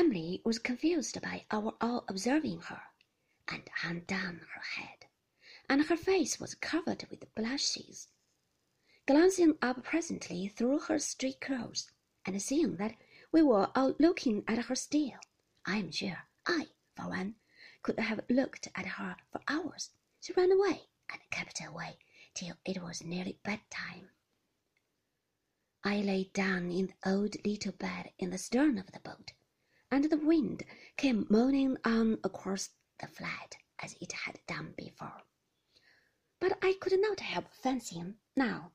Em'ly was confused by our all observing her, and hung down her head, and her face was covered with blushes. Glancing up presently through her straight curls, and seeing that we were all looking at her still, I am sure I, for one, could have looked at her for hours. She ran away and kept away till it was nearly bedtime. I lay down in the old little bed in the stern of the boat, and the wind came moaning on across the flat as it had done before. But I could not help fancying now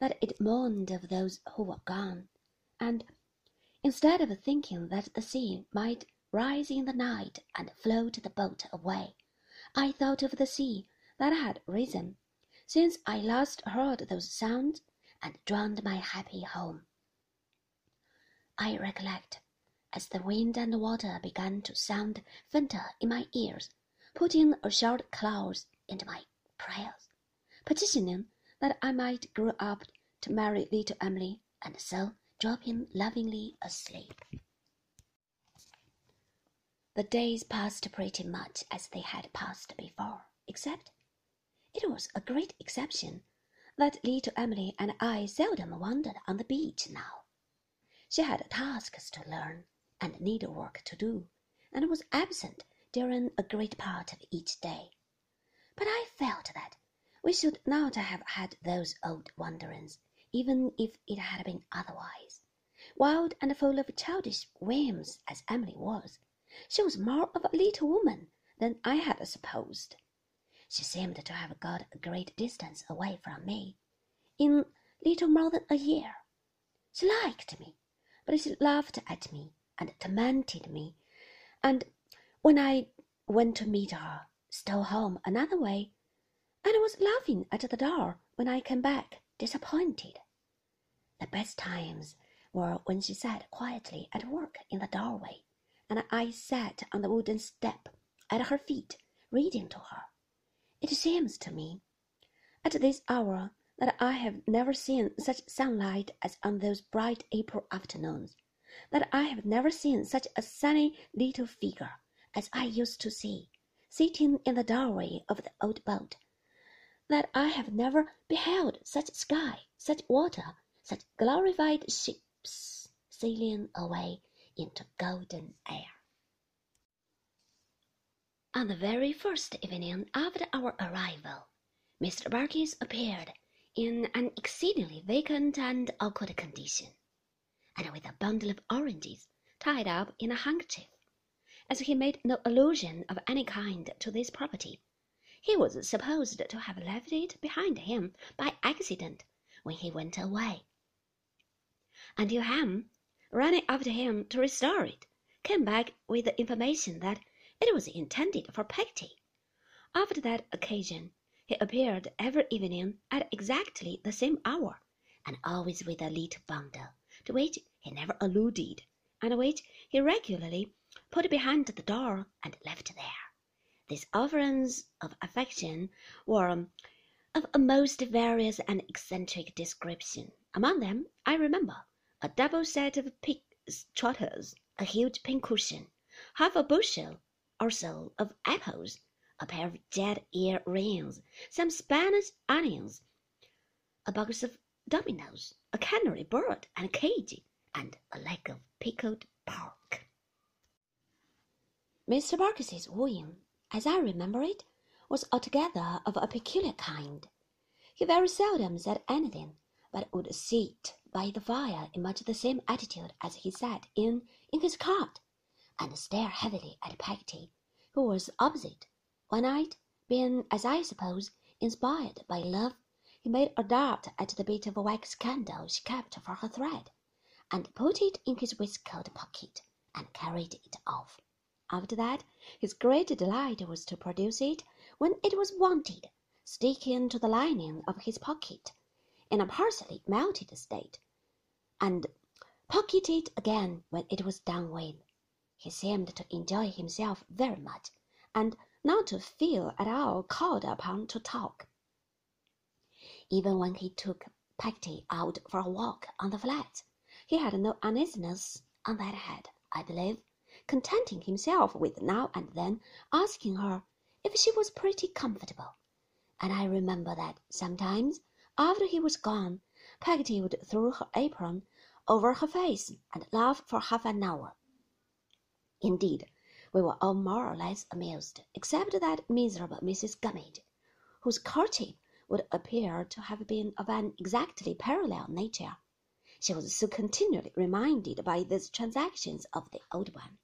that it mourned of those who were gone, and instead of thinking that the sea might rise in the night and float the boat away, I thought of the sea that had risen since I last heard those sounds and drowned my happy home. I recollect, as the wind and water began to sound fainter in my ears, putting a short clause into my prayers, petitioning that I might grow up to marry little Em'ly, and so dropping lovingly asleep. The days passed pretty much as they had passed before, except it was a great exception that little Em'ly and I seldom wandered on the beach now. She had tasks to learn and needlework to do, and was absent during a great part of each day. But I felt that we should not have had those old wanderings, even if it had been otherwise. Wild and full of childish whims as Em'ly was, she was more of a little woman than I had supposed. She seemed to have got a great distance away from me in little more than a year. She liked me, but she laughed at me and tormented me, and when I went to meet her, stole home another way, and was laughing at the door when I came back disappointed. The best times were when she sat quietly at work in the doorway, and I sat on the wooden step at her feet reading to her. It seems to me, at this hour, that I have never seen such sunlight as on those bright April afternoons, that I have never seen such a sunny little figure as I used to see, sitting in the doorway of the old boat, that I have never beheld such sky, such water, such glorified ships sailing away into golden air. On the very first evening after our arrival, Mr. Barkis appeared in an exceedingly vacant and awkward condition, and with a bundle of oranges tied up in a handkerchief. As he made no allusion of any kind to this property, he was supposed to have left it behind him by accident when he went away. Until Ham, running after him to restore it, came back with the information that it was intended for Peggotty. After that occasion, he appeared every evening at exactly the same hour, and always with a little bundle, to which he never alluded, and which he regularly put behind the door and left there. These offerings of affection were um, of a most various and eccentric description. Among them, I remember a double set of pig trotters, a huge pincushion, half a bushel or so of apples, a pair of jet ear rings, some Spanish onions, a box of dominoes, a canary bird and a cage, and a leg of pickled pork. Mr. Barkis's wooing, as I remember it, was altogether of a peculiar kind. He very seldom said anything, but would sit by the fire in much the same attitude as he sat in in his cart, and stare heavily at Peggotty, who was opposite. One night, being, as I suppose, inspired by love, made a dart at the bit of wax candle she kept for her thread, and put it in his waistcoat pocket, and carried it off. After that, his great delight was to produce it when it was wanted, sticking to the lining of his pocket, in a partially melted state, and pocket it again when it was done with. He seemed to enjoy himself very much, and not to feel at all called upon to talk. Even when he took Peggotty out for a walk on the flats, he had no uneasiness on that head, I believe, contenting himself with now and then asking her if she was pretty comfortable. And I remember that sometimes, after he was gone, Peggotty would throw her apron over her face and laugh for half an hour. Indeed, we were all more or less amused, except that miserable Mrs. Gummidge, whose courtship would appear to have been of an exactly parallel nature. She was so continually reminded by these transactions of the old one.